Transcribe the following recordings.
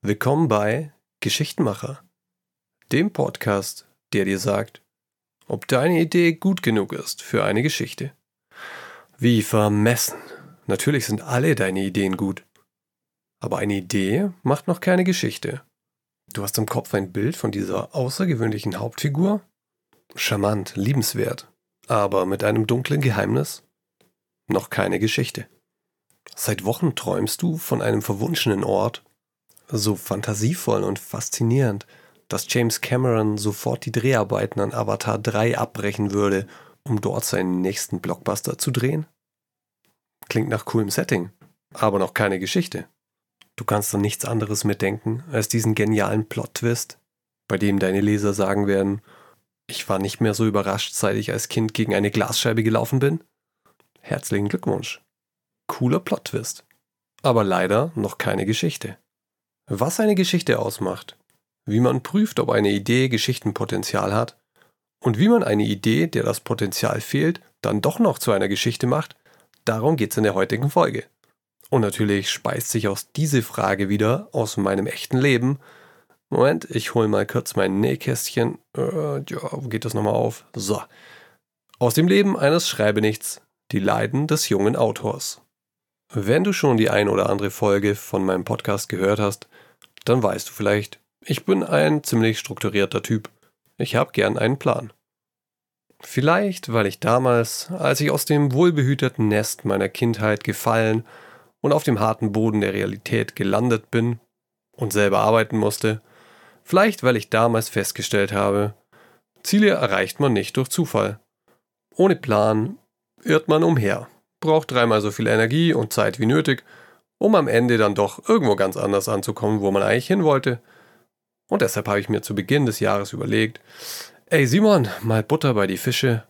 Willkommen bei Geschichtenmacher, dem Podcast, der dir sagt, ob deine Idee gut genug ist für eine Geschichte. Wie vermessen. Natürlich sind alle deine Ideen gut. Aber eine Idee macht noch keine Geschichte. Du hast im Kopf ein Bild von dieser außergewöhnlichen Hauptfigur? Charmant, liebenswert, aber mit einem dunklen Geheimnis? Noch keine Geschichte. Seit Wochen träumst du von einem verwunschenen Ort? So fantasievoll und faszinierend, dass James Cameron sofort die Dreharbeiten an Avatar 3 abbrechen würde, um dort seinen nächsten Blockbuster zu drehen? Klingt nach coolem Setting, aber noch keine Geschichte. Du kannst an nichts anderes mitdenken als diesen genialen Plot-Twist, bei dem deine Leser sagen werden, ich war nicht mehr so überrascht, seit ich als Kind gegen eine Glasscheibe gelaufen bin. Herzlichen Glückwunsch. Cooler Plot-Twist. Aber leider noch keine Geschichte. Was eine Geschichte ausmacht, wie man prüft, ob eine Idee Geschichtenpotenzial hat und wie man eine Idee, der das Potenzial fehlt, dann doch noch zu einer Geschichte macht, darum geht's in der heutigen Folge. Und natürlich speist sich aus diese Frage wieder aus meinem echten Leben. Moment, ich hole mal kurz mein Nähkästchen. Äh, ja, wo geht das nochmal auf? So. Aus dem Leben eines Schreibenichts. Die Leiden des jungen Autors. Wenn du schon die ein oder andere Folge von meinem Podcast gehört hast, dann weißt du vielleicht, ich bin ein ziemlich strukturierter Typ. Ich habe gern einen Plan. Vielleicht, weil ich damals, als ich aus dem wohlbehüteten Nest meiner Kindheit gefallen und auf dem harten Boden der Realität gelandet bin und selber arbeiten musste, vielleicht, weil ich damals festgestellt habe, Ziele erreicht man nicht durch Zufall. Ohne Plan irrt man umher braucht dreimal so viel Energie und Zeit wie nötig, um am Ende dann doch irgendwo ganz anders anzukommen, wo man eigentlich hin wollte. Und deshalb habe ich mir zu Beginn des Jahres überlegt, ey Simon, mal Butter bei die Fische.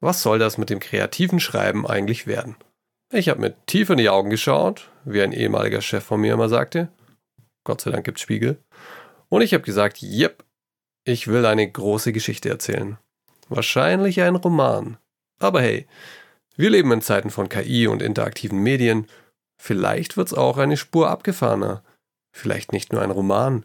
Was soll das mit dem kreativen Schreiben eigentlich werden? Ich habe mir tief in die Augen geschaut, wie ein ehemaliger Chef von mir immer sagte. Gott sei Dank gibt's Spiegel. Und ich habe gesagt, yep, ich will eine große Geschichte erzählen. Wahrscheinlich ein Roman. Aber hey, wir leben in Zeiten von KI und interaktiven Medien. Vielleicht wird's auch eine Spur abgefahrener. Vielleicht nicht nur ein Roman.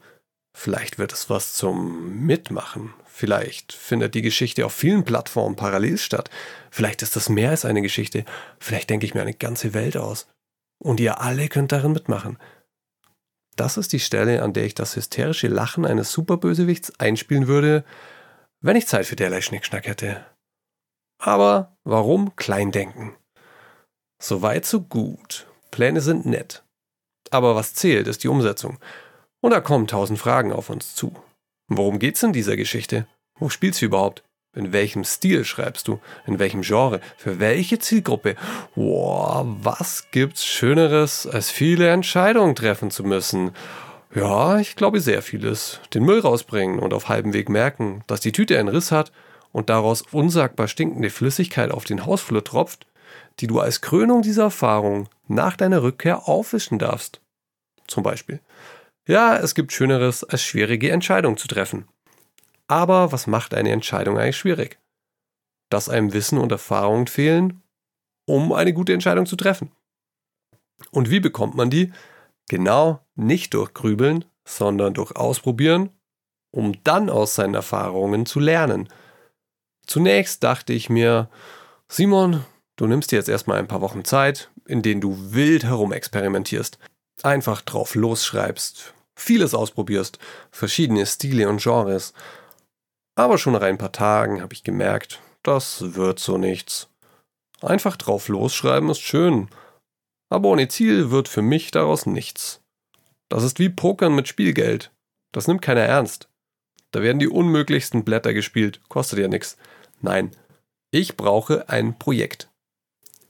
Vielleicht wird es was zum Mitmachen. Vielleicht findet die Geschichte auf vielen Plattformen parallel statt. Vielleicht ist das mehr als eine Geschichte. Vielleicht denke ich mir eine ganze Welt aus. Und ihr alle könnt darin mitmachen. Das ist die Stelle, an der ich das hysterische Lachen eines Superbösewichts einspielen würde, wenn ich Zeit für derlei Schnickschnack hätte. Aber warum Kleindenken? So weit, so gut. Pläne sind nett. Aber was zählt, ist die Umsetzung. Und da kommen tausend Fragen auf uns zu. Worum geht's in dieser Geschichte? Wo spielst du überhaupt? In welchem Stil schreibst du? In welchem Genre? Für welche Zielgruppe? Boah, was gibt's Schöneres, als viele Entscheidungen treffen zu müssen? Ja, ich glaube sehr vieles. Den Müll rausbringen und auf halbem Weg merken, dass die Tüte einen Riss hat und daraus unsagbar stinkende Flüssigkeit auf den Hausflur tropft, die du als Krönung dieser Erfahrung nach deiner Rückkehr aufwischen darfst. Zum Beispiel. Ja, es gibt Schöneres, als schwierige Entscheidungen zu treffen. Aber was macht eine Entscheidung eigentlich schwierig? Dass einem Wissen und Erfahrungen fehlen, um eine gute Entscheidung zu treffen. Und wie bekommt man die? Genau nicht durch Grübeln, sondern durch Ausprobieren, um dann aus seinen Erfahrungen zu lernen – Zunächst dachte ich mir, Simon, du nimmst dir jetzt erstmal ein paar Wochen Zeit, in denen du wild herumexperimentierst. Einfach drauf losschreibst, vieles ausprobierst, verschiedene Stile und Genres. Aber schon nach ein paar Tagen habe ich gemerkt, das wird so nichts. Einfach drauf losschreiben ist schön, aber ohne Ziel wird für mich daraus nichts. Das ist wie Pokern mit Spielgeld. Das nimmt keiner ernst. Da werden die unmöglichsten Blätter gespielt, kostet ja nichts. Nein, ich brauche ein Projekt.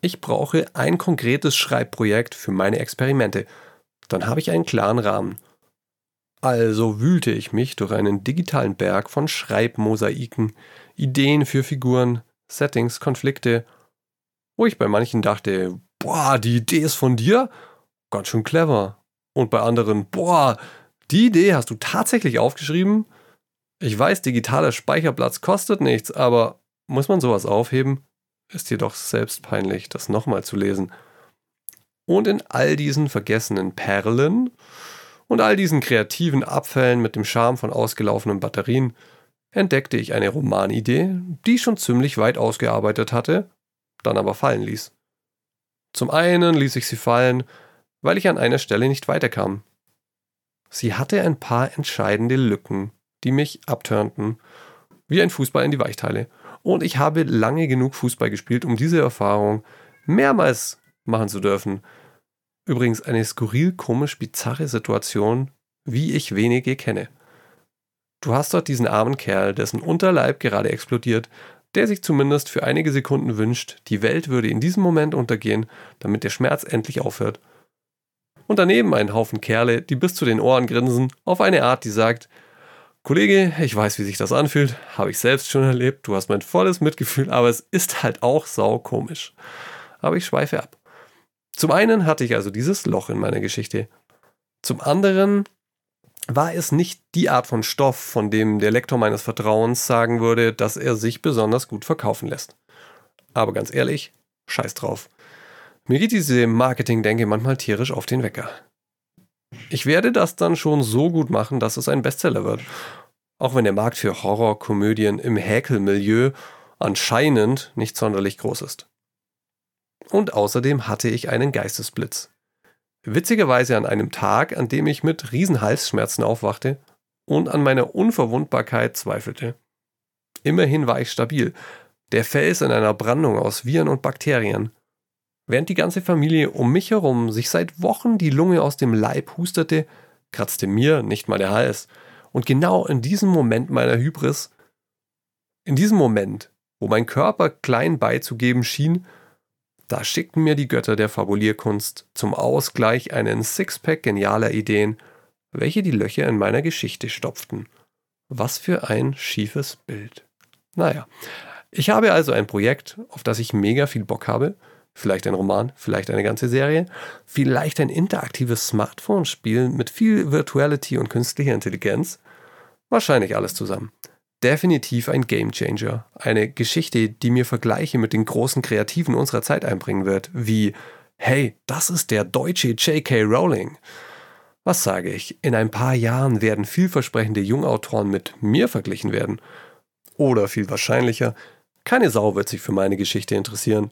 Ich brauche ein konkretes Schreibprojekt für meine Experimente. Dann habe ich einen klaren Rahmen. Also wühlte ich mich durch einen digitalen Berg von Schreibmosaiken, Ideen für Figuren, Settings, Konflikte, wo ich bei manchen dachte, boah, die Idee ist von dir? Ganz schön clever. Und bei anderen, boah, die Idee hast du tatsächlich aufgeschrieben? Ich weiß, digitaler Speicherplatz kostet nichts, aber muss man sowas aufheben? Ist dir doch selbst peinlich, das nochmal zu lesen. Und in all diesen vergessenen Perlen und all diesen kreativen Abfällen mit dem Charme von ausgelaufenen Batterien entdeckte ich eine Romanidee, die ich schon ziemlich weit ausgearbeitet hatte, dann aber fallen ließ. Zum einen ließ ich sie fallen, weil ich an einer Stelle nicht weiterkam. Sie hatte ein paar entscheidende Lücken, die mich abturnten, wie ein Fußball in die Weichteile. Und ich habe lange genug Fußball gespielt, um diese Erfahrung mehrmals machen zu dürfen. Übrigens eine skurril, komisch, bizarre Situation, wie ich wenige kenne. Du hast dort diesen armen Kerl, dessen Unterleib gerade explodiert, der sich zumindest für einige Sekunden wünscht, die Welt würde in diesem Moment untergehen, damit der Schmerz endlich aufhört. Und daneben einen Haufen Kerle, die bis zu den Ohren grinsen, auf eine Art, die sagt, Kollege, ich weiß, wie sich das anfühlt, habe ich selbst schon erlebt, du hast mein volles Mitgefühl, aber es ist halt auch sau komisch. Aber ich schweife ab. Zum einen hatte ich also dieses Loch in meiner Geschichte. Zum anderen war es nicht die Art von Stoff, von dem der Lektor meines Vertrauens sagen würde, dass er sich besonders gut verkaufen lässt. Aber ganz ehrlich, scheiß drauf. Mir geht diese Marketing-Denke manchmal tierisch auf den Wecker. Ich werde das dann schon so gut machen, dass es ein Bestseller wird. Auch wenn der Markt für Horrorkomödien im Häkelmilieu anscheinend nicht sonderlich groß ist. Und außerdem hatte ich einen Geistesblitz. Witzigerweise an einem Tag, an dem ich mit Riesenhalsschmerzen aufwachte und an meiner Unverwundbarkeit zweifelte. Immerhin war ich stabil, der Fels in einer Brandung aus Viren und Bakterien. Während die ganze Familie um mich herum sich seit Wochen die Lunge aus dem Leib hustete, kratzte mir nicht mal der Hals. Und genau in diesem Moment meiner Hybris, in diesem Moment, wo mein Körper klein beizugeben schien, da schickten mir die Götter der Fabulierkunst zum Ausgleich einen Sixpack genialer Ideen, welche die Löcher in meiner Geschichte stopften. Was für ein schiefes Bild. Naja, ich habe also ein Projekt, auf das ich mega viel Bock habe. Vielleicht ein Roman, vielleicht eine ganze Serie, vielleicht ein interaktives Smartphone-Spiel mit viel Virtuality und künstlicher Intelligenz. Wahrscheinlich alles zusammen definitiv ein Gamechanger. Eine Geschichte, die mir Vergleiche mit den großen Kreativen unserer Zeit einbringen wird, wie Hey, das ist der deutsche J.K. Rowling. Was sage ich? In ein paar Jahren werden vielversprechende Jungautoren mit mir verglichen werden. Oder viel wahrscheinlicher, keine Sau wird sich für meine Geschichte interessieren.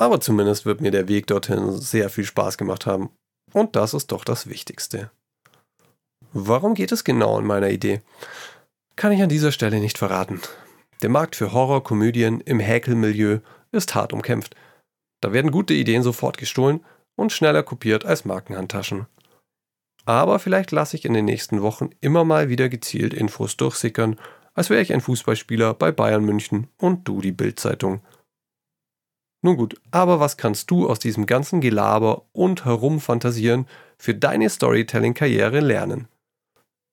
Aber zumindest wird mir der Weg dorthin sehr viel Spaß gemacht haben. Und das ist doch das Wichtigste. Warum geht es genau in meiner Idee? kann ich an dieser Stelle nicht verraten. Der Markt für Horrorkomödien im Häkelmilieu ist hart umkämpft. Da werden gute Ideen sofort gestohlen und schneller kopiert als Markenhandtaschen. Aber vielleicht lasse ich in den nächsten Wochen immer mal wieder gezielt Infos durchsickern, als wäre ich ein Fußballspieler bei Bayern München und du die Bildzeitung. Nun gut, aber was kannst du aus diesem ganzen Gelaber und Herumfantasieren für deine Storytelling-Karriere lernen?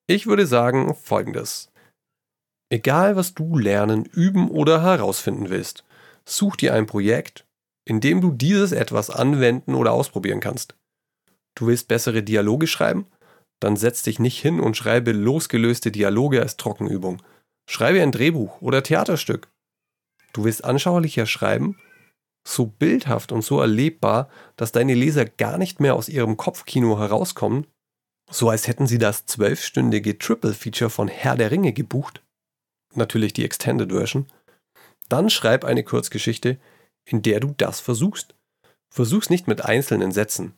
Ich würde sagen folgendes. Egal, was du lernen, üben oder herausfinden willst, such dir ein Projekt, in dem du dieses etwas anwenden oder ausprobieren kannst. Du willst bessere Dialoge schreiben? Dann setz dich nicht hin und schreibe losgelöste Dialoge als Trockenübung. Schreibe ein Drehbuch oder Theaterstück. Du willst anschaulicher schreiben? So bildhaft und so erlebbar, dass deine Leser gar nicht mehr aus ihrem Kopfkino herauskommen? So als hätten sie das zwölfstündige Triple-Feature von Herr der Ringe gebucht? natürlich die Extended Version. Dann schreib eine Kurzgeschichte, in der du das versuchst. Versuch's nicht mit einzelnen Sätzen.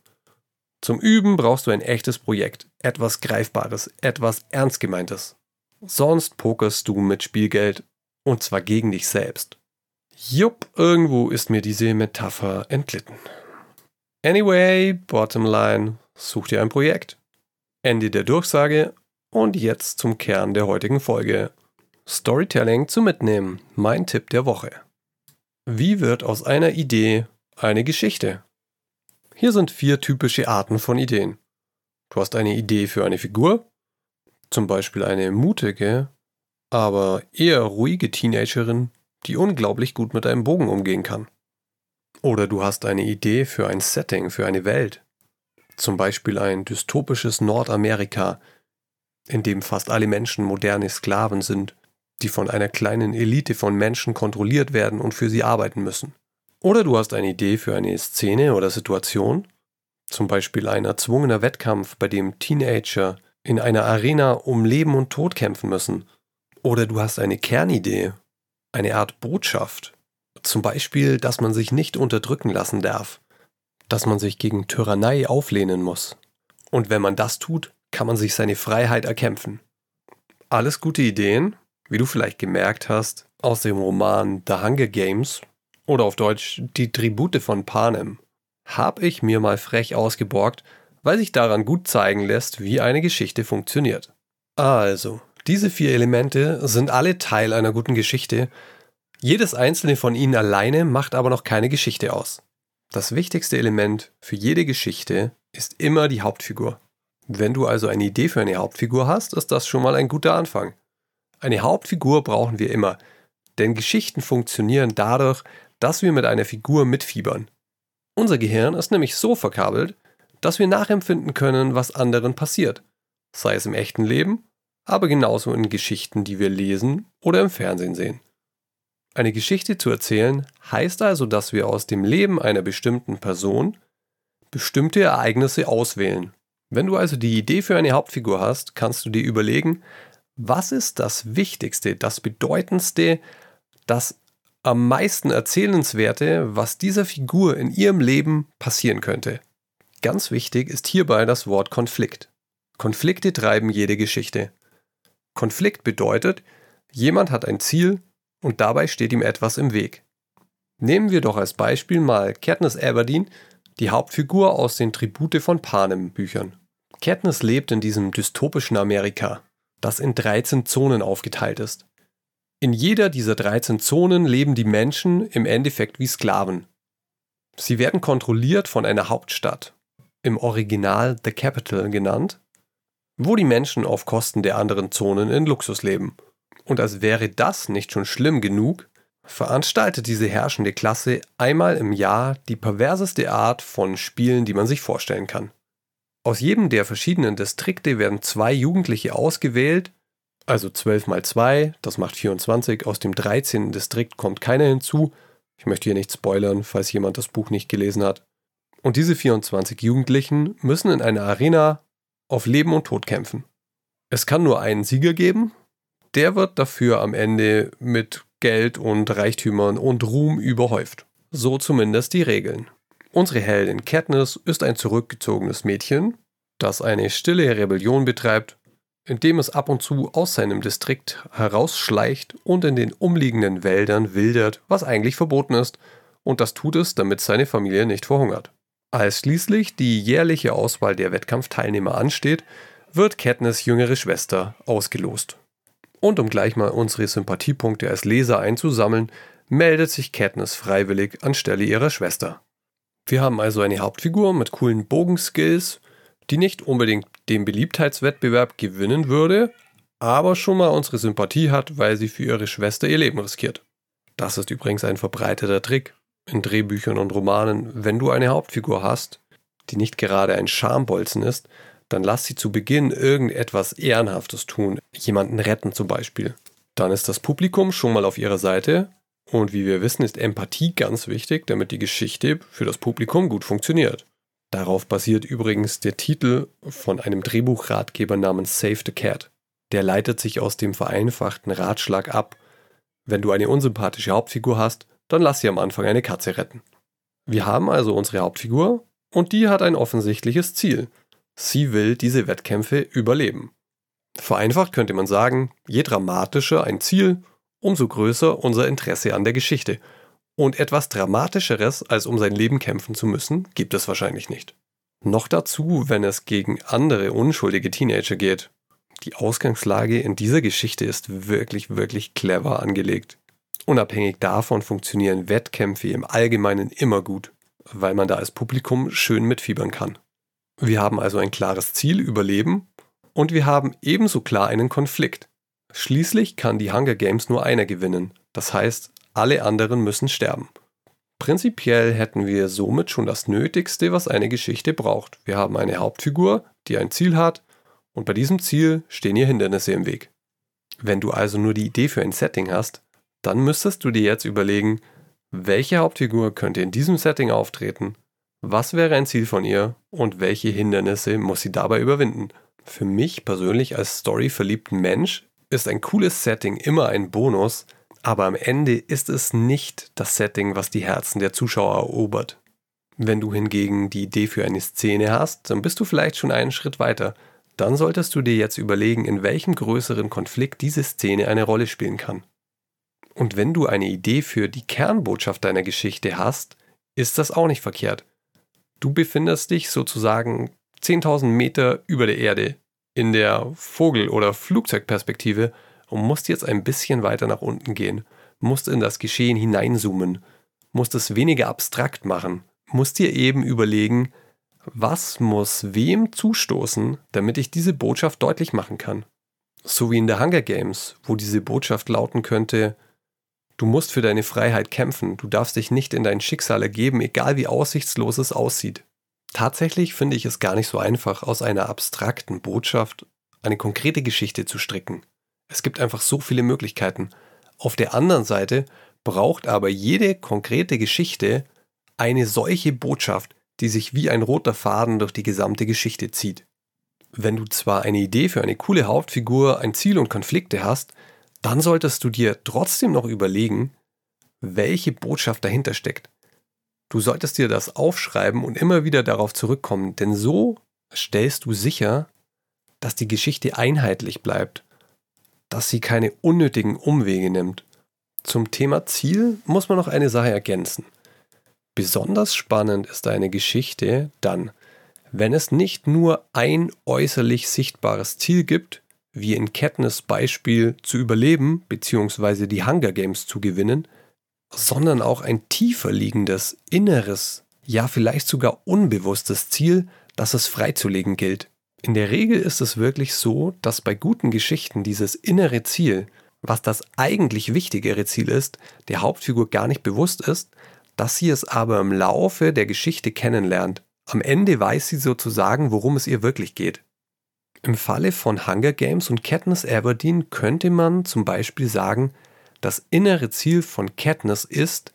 Zum Üben brauchst du ein echtes Projekt, etwas Greifbares, etwas Ernst gemeintes. Sonst pokerst du mit Spielgeld und zwar gegen dich selbst. Jupp, irgendwo ist mir diese Metapher entglitten. Anyway, bottom line, such dir ein Projekt. Ende der Durchsage und jetzt zum Kern der heutigen Folge. Storytelling zu mitnehmen. Mein Tipp der Woche. Wie wird aus einer Idee eine Geschichte? Hier sind vier typische Arten von Ideen. Du hast eine Idee für eine Figur, zum Beispiel eine mutige, aber eher ruhige Teenagerin, die unglaublich gut mit einem Bogen umgehen kann. Oder du hast eine Idee für ein Setting, für eine Welt. Zum Beispiel ein dystopisches Nordamerika, in dem fast alle Menschen moderne Sklaven sind die von einer kleinen Elite von Menschen kontrolliert werden und für sie arbeiten müssen. Oder du hast eine Idee für eine Szene oder Situation, Zum Beispiel ein erzwungener Wettkampf, bei dem Teenager in einer Arena um Leben und Tod kämpfen müssen. Oder du hast eine Kernidee, eine Art Botschaft. Zum Beispiel, dass man sich nicht unterdrücken lassen darf, dass man sich gegen Tyrannei auflehnen muss. Und wenn man das tut, kann man sich seine Freiheit erkämpfen. Alles gute Ideen, wie du vielleicht gemerkt hast, aus dem Roman The Hunger Games oder auf Deutsch Die Tribute von Panem, habe ich mir mal frech ausgeborgt, weil sich daran gut zeigen lässt, wie eine Geschichte funktioniert. Also, diese vier Elemente sind alle Teil einer guten Geschichte, jedes einzelne von ihnen alleine macht aber noch keine Geschichte aus. Das wichtigste Element für jede Geschichte ist immer die Hauptfigur. Wenn du also eine Idee für eine Hauptfigur hast, ist das schon mal ein guter Anfang. Eine Hauptfigur brauchen wir immer, denn Geschichten funktionieren dadurch, dass wir mit einer Figur mitfiebern. Unser Gehirn ist nämlich so verkabelt, dass wir nachempfinden können, was anderen passiert, sei es im echten Leben, aber genauso in Geschichten, die wir lesen oder im Fernsehen sehen. Eine Geschichte zu erzählen heißt also, dass wir aus dem Leben einer bestimmten Person bestimmte Ereignisse auswählen. Wenn du also die Idee für eine Hauptfigur hast, kannst du dir überlegen, was ist das Wichtigste, das Bedeutendste, das am meisten Erzählenswerte, was dieser Figur in ihrem Leben passieren könnte. Ganz wichtig ist hierbei das Wort Konflikt. Konflikte treiben jede Geschichte. Konflikt bedeutet, jemand hat ein Ziel und dabei steht ihm etwas im Weg. Nehmen wir doch als Beispiel mal Katniss Everdeen, die Hauptfigur aus den Tribute von Panem Büchern. Katniss lebt in diesem dystopischen Amerika, das in 13 Zonen aufgeteilt ist. In jeder dieser 13 Zonen leben die Menschen im Endeffekt wie Sklaven. Sie werden kontrolliert von einer Hauptstadt, im Original The Capital genannt, wo die Menschen auf Kosten der anderen Zonen in Luxus leben. Und als wäre das nicht schon schlimm genug, veranstaltet diese herrschende Klasse einmal im Jahr die perverseste Art von Spielen, die man sich vorstellen kann. Aus jedem der verschiedenen Distrikte werden zwei Jugendliche ausgewählt, also 12 mal 2, das macht 24. Aus dem 13. Distrikt kommt keiner hinzu. Ich möchte hier nicht spoilern, falls jemand das Buch nicht gelesen hat. Und diese 24 Jugendlichen müssen in einer Arena auf Leben und Tod kämpfen. Es kann nur einen Sieger geben. Der wird dafür am Ende mit Geld und Reichtümern und Ruhm überhäuft. So zumindest die Regeln. Unsere Heldin Katniss ist ein zurückgezogenes Mädchen, das eine stille Rebellion betreibt indem es ab und zu aus seinem Distrikt herausschleicht und in den umliegenden Wäldern wildert, was eigentlich verboten ist, und das tut es, damit seine Familie nicht verhungert. Als schließlich die jährliche Auswahl der Wettkampfteilnehmer ansteht, wird Katniss jüngere Schwester ausgelost. Und um gleich mal unsere Sympathiepunkte als Leser einzusammeln, meldet sich Katniss freiwillig anstelle ihrer Schwester. Wir haben also eine Hauptfigur mit coolen Bogenskills, die nicht unbedingt den Beliebtheitswettbewerb gewinnen würde, aber schon mal unsere Sympathie hat, weil sie für ihre Schwester ihr Leben riskiert. Das ist übrigens ein verbreiteter Trick in Drehbüchern und Romanen. Wenn du eine Hauptfigur hast, die nicht gerade ein Schambolzen ist, dann lass sie zu Beginn irgendetwas Ehrenhaftes tun, jemanden retten zum Beispiel. Dann ist das Publikum schon mal auf ihrer Seite und wie wir wissen, ist Empathie ganz wichtig, damit die Geschichte für das Publikum gut funktioniert. Darauf basiert übrigens der Titel von einem Drehbuchratgeber namens Save the Cat. Der leitet sich aus dem vereinfachten Ratschlag ab, wenn du eine unsympathische Hauptfigur hast, dann lass sie am Anfang eine Katze retten. Wir haben also unsere Hauptfigur und die hat ein offensichtliches Ziel. Sie will diese Wettkämpfe überleben. Vereinfacht könnte man sagen, je dramatischer ein Ziel, umso größer unser Interesse an der Geschichte und etwas Dramatischeres, als um sein Leben kämpfen zu müssen, gibt es wahrscheinlich nicht. Noch dazu, wenn es gegen andere unschuldige Teenager geht. Die Ausgangslage in dieser Geschichte ist wirklich, wirklich clever angelegt. Unabhängig davon funktionieren Wettkämpfe im Allgemeinen immer gut, weil man da als Publikum schön mitfiebern kann. Wir haben also ein klares Ziel, Überleben, und wir haben ebenso klar einen Konflikt. Schließlich kann die Hunger Games nur einer gewinnen. Das heißt, alle anderen müssen sterben. Prinzipiell hätten wir somit schon das Nötigste, was eine Geschichte braucht. Wir haben eine Hauptfigur, die ein Ziel hat, und bei diesem Ziel stehen ihr Hindernisse im Weg. Wenn du also nur die Idee für ein Setting hast, dann müsstest du dir jetzt überlegen, welche Hauptfigur könnte in diesem Setting auftreten, Was wäre ein Ziel von ihr und welche Hindernisse muss sie dabei überwinden? Für mich persönlich als storyverliebten Mensch ist ein cooles Setting immer ein Bonus, aber am Ende ist es nicht das Setting, was die Herzen der Zuschauer erobert. Wenn du hingegen die Idee für eine Szene hast, dann bist du vielleicht schon einen Schritt weiter. Dann solltest du dir jetzt überlegen, in welchem größeren Konflikt diese Szene eine Rolle spielen kann. Und wenn du eine Idee für die Kernbotschaft deiner Geschichte hast, ist das auch nicht verkehrt. Du befindest dich sozusagen 10.000 Meter über der Erde in der Vogel- oder Flugzeugperspektive und musst jetzt ein bisschen weiter nach unten gehen, musst in das Geschehen hineinzoomen, musst es weniger abstrakt machen, musst dir eben überlegen, was muss wem zustoßen, damit ich diese Botschaft deutlich machen kann. So wie in der Hunger Games, wo diese Botschaft lauten könnte, du musst für deine Freiheit kämpfen, du darfst dich nicht in dein Schicksal ergeben, egal wie aussichtslos es aussieht. Tatsächlich finde ich es gar nicht so einfach, aus einer abstrakten Botschaft eine konkrete Geschichte zu stricken. Es gibt einfach so viele Möglichkeiten. Auf der anderen Seite braucht aber jede konkrete Geschichte eine solche Botschaft, die sich wie ein roter Faden durch die gesamte Geschichte zieht. Wenn du zwar eine Idee für eine coole Hauptfigur, ein Ziel und Konflikte hast, dann solltest du dir trotzdem noch überlegen, welche Botschaft dahinter steckt. Du solltest dir das aufschreiben und immer wieder darauf zurückkommen, denn so stellst du sicher, dass die Geschichte einheitlich bleibt, dass sie keine unnötigen Umwege nimmt. Zum Thema Ziel muss man noch eine Sache ergänzen. Besonders spannend ist eine Geschichte dann, wenn es nicht nur ein äußerlich sichtbares Ziel gibt, wie in Katniss Beispiel zu überleben bzw. die Hunger Games zu gewinnen, sondern auch ein tiefer liegendes, inneres, ja vielleicht sogar unbewusstes Ziel, das es freizulegen gilt. In der Regel ist es wirklich so, dass bei guten Geschichten dieses innere Ziel, was das eigentlich wichtigere Ziel ist, der Hauptfigur gar nicht bewusst ist, dass sie es aber im Laufe der Geschichte kennenlernt. Am Ende weiß sie sozusagen, worum es ihr wirklich geht. Im Falle von Hunger Games und Katniss Aberdeen könnte man zum Beispiel sagen, das innere Ziel von Katniss ist,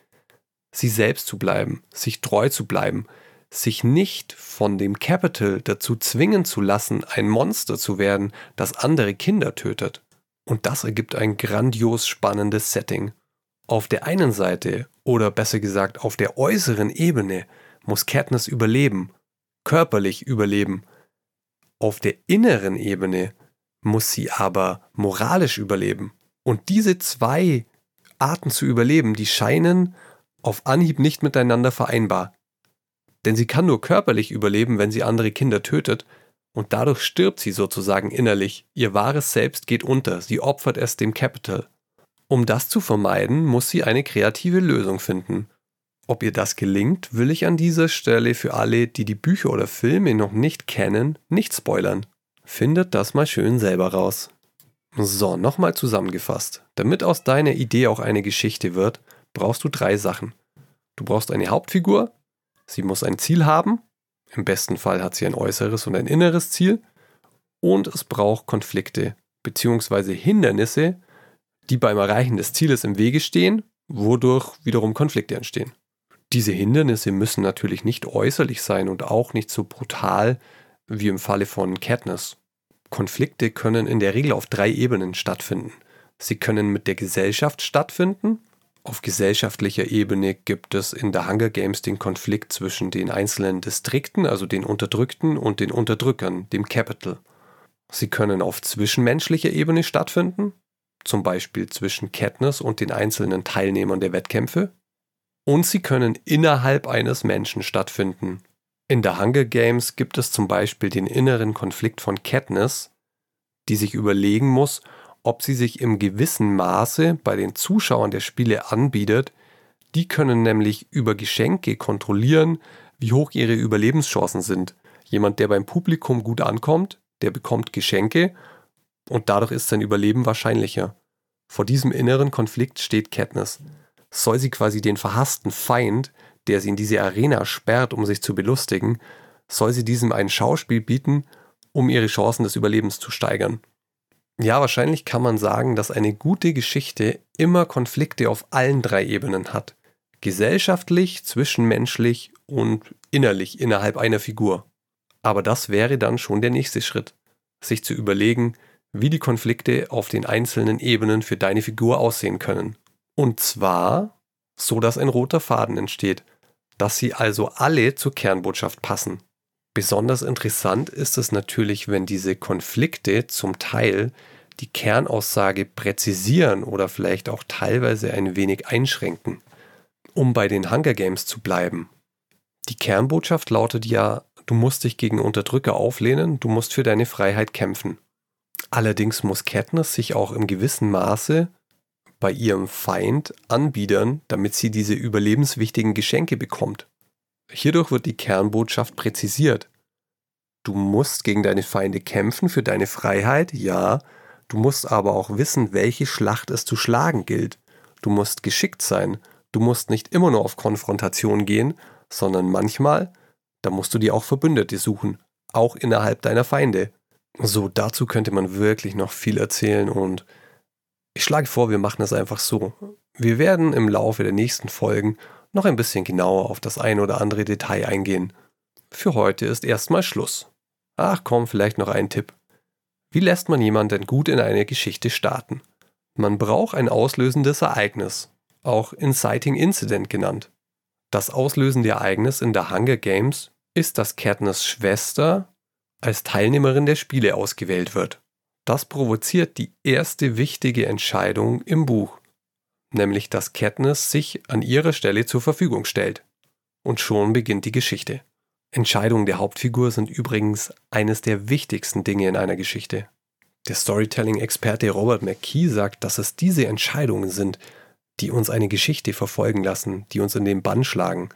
sie selbst zu bleiben, sich treu zu bleiben, sich nicht von dem Capital dazu zwingen zu lassen, ein Monster zu werden, das andere Kinder tötet. Und das ergibt ein grandios spannendes Setting. Auf der einen Seite, oder besser gesagt auf der äußeren Ebene, muss Katniss überleben, körperlich überleben. Auf der inneren Ebene muss sie aber moralisch überleben. Und diese zwei Arten zu überleben, die scheinen auf Anhieb nicht miteinander vereinbar. Denn sie kann nur körperlich überleben, wenn sie andere Kinder tötet, und dadurch stirbt sie sozusagen innerlich. Ihr wahres Selbst geht unter, sie opfert es dem Capital. Um das zu vermeiden, muss sie eine kreative Lösung finden. Ob ihr das gelingt, will ich an dieser Stelle für alle, die die Bücher oder Filme noch nicht kennen, nicht spoilern. Findet das mal schön selber raus. So, nochmal zusammengefasst. Damit aus deiner Idee auch eine Geschichte wird, brauchst du drei Sachen. Du brauchst eine Hauptfigur, sie muss ein Ziel haben, im besten Fall hat sie ein äußeres und ein inneres Ziel, und es braucht Konflikte bzw. Hindernisse, die beim Erreichen des Zieles im Wege stehen, wodurch wiederum Konflikte entstehen. Diese Hindernisse müssen natürlich nicht äußerlich sein und auch nicht so brutal wie im Falle von Katniss. Konflikte können in der Regel auf drei Ebenen stattfinden. Sie können mit der Gesellschaft stattfinden. Auf gesellschaftlicher Ebene gibt es in der Hunger Games den Konflikt zwischen den einzelnen Distrikten, also den Unterdrückten, und den Unterdrückern, dem Capital. Sie können auf zwischenmenschlicher Ebene stattfinden, zum Beispiel zwischen Katniss und den einzelnen Teilnehmern der Wettkämpfe. Und sie können innerhalb eines Menschen stattfinden, in der Hunger Games gibt es zum Beispiel den inneren Konflikt von Katniss, die sich überlegen muss, ob sie sich im gewissen Maße bei den Zuschauern der Spiele anbietet. Die können nämlich über Geschenke kontrollieren, wie hoch ihre Überlebenschancen sind. Jemand, der beim Publikum gut ankommt, der bekommt Geschenke und dadurch ist sein Überleben wahrscheinlicher. Vor diesem inneren Konflikt steht Katniss. Soll sie quasi den verhassten Feind, der sie in diese Arena sperrt, um sich zu belustigen, soll sie diesem ein Schauspiel bieten, um ihre Chancen des Überlebens zu steigern. Ja, wahrscheinlich kann man sagen, dass eine gute Geschichte immer Konflikte auf allen drei Ebenen hat. gesellschaftlich, zwischenmenschlich und innerlich innerhalb einer Figur. Aber das wäre dann schon der nächste Schritt, sich zu überlegen, wie die Konflikte auf den einzelnen Ebenen für deine Figur aussehen können. Und zwar so, dass ein roter Faden entsteht, dass sie also alle zur Kernbotschaft passen. Besonders interessant ist es natürlich, wenn diese Konflikte zum Teil die Kernaussage präzisieren oder vielleicht auch teilweise ein wenig einschränken. Um bei den Hunger Games zu bleiben. Die Kernbotschaft lautet ja, du musst dich gegen Unterdrücker auflehnen, du musst für deine Freiheit kämpfen. Allerdings muss Katniss sich auch im gewissen Maße bei ihrem Feind anbiedern, damit sie diese überlebenswichtigen Geschenke bekommt. Hierdurch wird die Kernbotschaft präzisiert. Du musst gegen deine Feinde kämpfen für deine Freiheit, ja, du musst aber auch wissen, welche Schlacht es zu schlagen gilt. Du musst geschickt sein, du musst nicht immer nur auf Konfrontation gehen, sondern manchmal, da musst du dir auch Verbündete suchen, auch innerhalb deiner Feinde. So, dazu könnte man wirklich noch viel erzählen und ich schlage vor, wir machen es einfach so. Wir werden im Laufe der nächsten Folgen noch ein bisschen genauer auf das ein oder andere Detail eingehen. Für heute ist erstmal Schluss. Ach komm, vielleicht noch ein Tipp. Wie lässt man jemanden gut in eine Geschichte starten? Man braucht ein auslösendes Ereignis, auch Inciting Incident genannt. Das auslösende Ereignis in der Hunger Games ist, dass Katniss Schwester als Teilnehmerin der Spiele ausgewählt wird. Das provoziert die erste wichtige Entscheidung im Buch, nämlich dass Katniss sich an ihrer Stelle zur Verfügung stellt. Und schon beginnt die Geschichte. Entscheidungen der Hauptfigur sind übrigens eines der wichtigsten Dinge in einer Geschichte. Der Storytelling-Experte Robert McKee sagt, dass es diese Entscheidungen sind, die uns eine Geschichte verfolgen lassen, die uns in den Bann schlagen.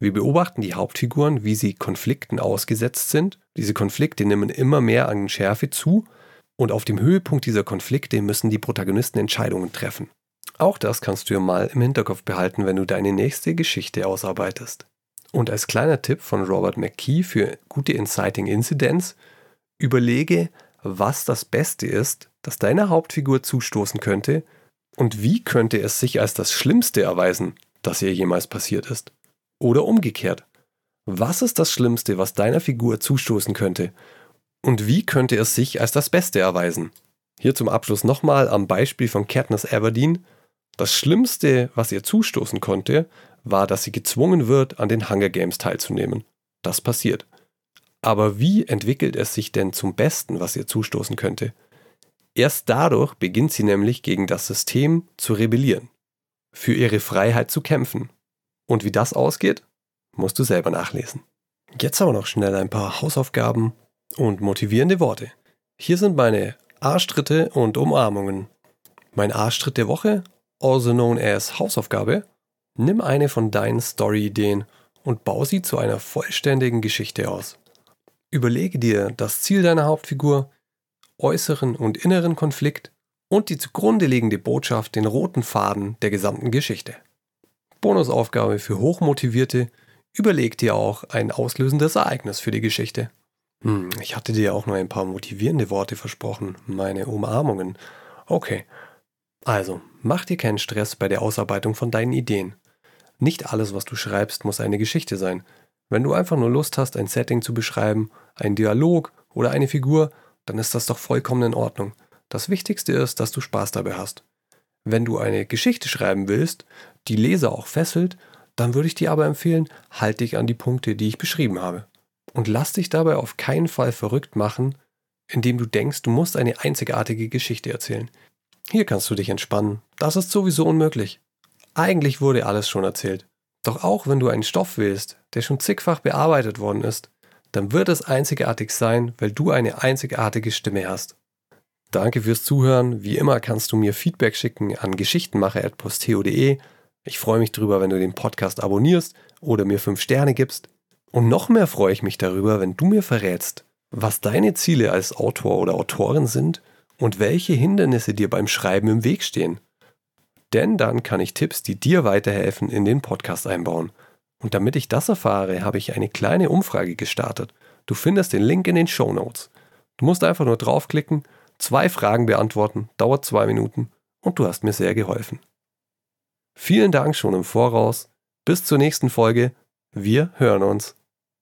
Wir beobachten die Hauptfiguren, wie sie Konflikten ausgesetzt sind. Diese Konflikte nehmen immer mehr an Schärfe zu und auf dem Höhepunkt dieser Konflikte müssen die Protagonisten Entscheidungen treffen. Auch das kannst du ja mal im Hinterkopf behalten, wenn du deine nächste Geschichte ausarbeitest. Und als kleiner Tipp von Robert McKee für gute Inciting Incidents, überlege, was das Beste ist, das deiner Hauptfigur zustoßen könnte und wie könnte es sich als das Schlimmste erweisen, das ihr jemals passiert ist. Oder umgekehrt. Was ist das Schlimmste, was deiner Figur zustoßen könnte und wie könnte es sich als das Beste erweisen? Hier zum Abschluss nochmal am Beispiel von Katniss Everdeen. Das Schlimmste, was ihr zustoßen konnte, war, dass sie gezwungen wird, an den Hunger Games teilzunehmen. Das passiert. Aber wie entwickelt es sich denn zum Besten, was ihr zustoßen könnte? Erst dadurch beginnt sie nämlich gegen das System zu rebellieren, für ihre Freiheit zu kämpfen. Und wie das ausgeht, musst du selber nachlesen. Jetzt aber noch schnell ein paar Hausaufgaben und motivierende Worte. Hier sind meine Arschtritte und Umarmungen. Mein Arschtritt der Woche, also known as Hausaufgabe, nimm eine von deinen Story-Ideen und bau sie zu einer vollständigen Geschichte aus. Überlege dir das Ziel deiner Hauptfigur, äußeren und inneren Konflikt und die zugrunde liegende Botschaft, den roten Faden der gesamten Geschichte. Bonusaufgabe für Hochmotivierte, überleg dir auch ein auslösendes Ereignis für die Geschichte. Hm, ich hatte dir auch nur ein paar motivierende Worte versprochen, meine Umarmungen. Okay. Also, mach dir keinen Stress bei der Ausarbeitung von deinen Ideen. Nicht alles, was du schreibst, muss eine Geschichte sein. Wenn du einfach nur Lust hast, ein Setting zu beschreiben, einen Dialog oder eine Figur, dann ist das doch vollkommen in Ordnung. Das Wichtigste ist, dass du Spaß dabei hast. Wenn du eine Geschichte schreiben willst, die Leser auch fesselt, dann würde ich dir aber empfehlen, halt dich an die Punkte, die ich beschrieben habe. Und lass dich dabei auf keinen Fall verrückt machen, indem du denkst, du musst eine einzigartige Geschichte erzählen. Hier kannst du dich entspannen. Das ist sowieso unmöglich. Eigentlich wurde alles schon erzählt. Doch auch wenn du einen Stoff wählst, der schon zigfach bearbeitet worden ist, dann wird es einzigartig sein, weil du eine einzigartige Stimme hast. Danke fürs Zuhören. Wie immer kannst du mir Feedback schicken an geschichtenmacher.posteo.de. Ich freue mich drüber, wenn du den Podcast abonnierst oder mir 5 Sterne gibst. Und noch mehr freue ich mich darüber, wenn du mir verrätst, was deine Ziele als Autor oder Autorin sind und welche Hindernisse dir beim Schreiben im Weg stehen. Denn dann kann ich Tipps, die dir weiterhelfen, in den Podcast einbauen. Und damit ich das erfahre, habe ich eine kleine Umfrage gestartet. Du findest den Link in den Show Notes. Du musst einfach nur draufklicken, zwei Fragen beantworten, dauert zwei Minuten und du hast mir sehr geholfen. Vielen Dank schon im Voraus Bis zur nächsten Folge. Wir hören uns.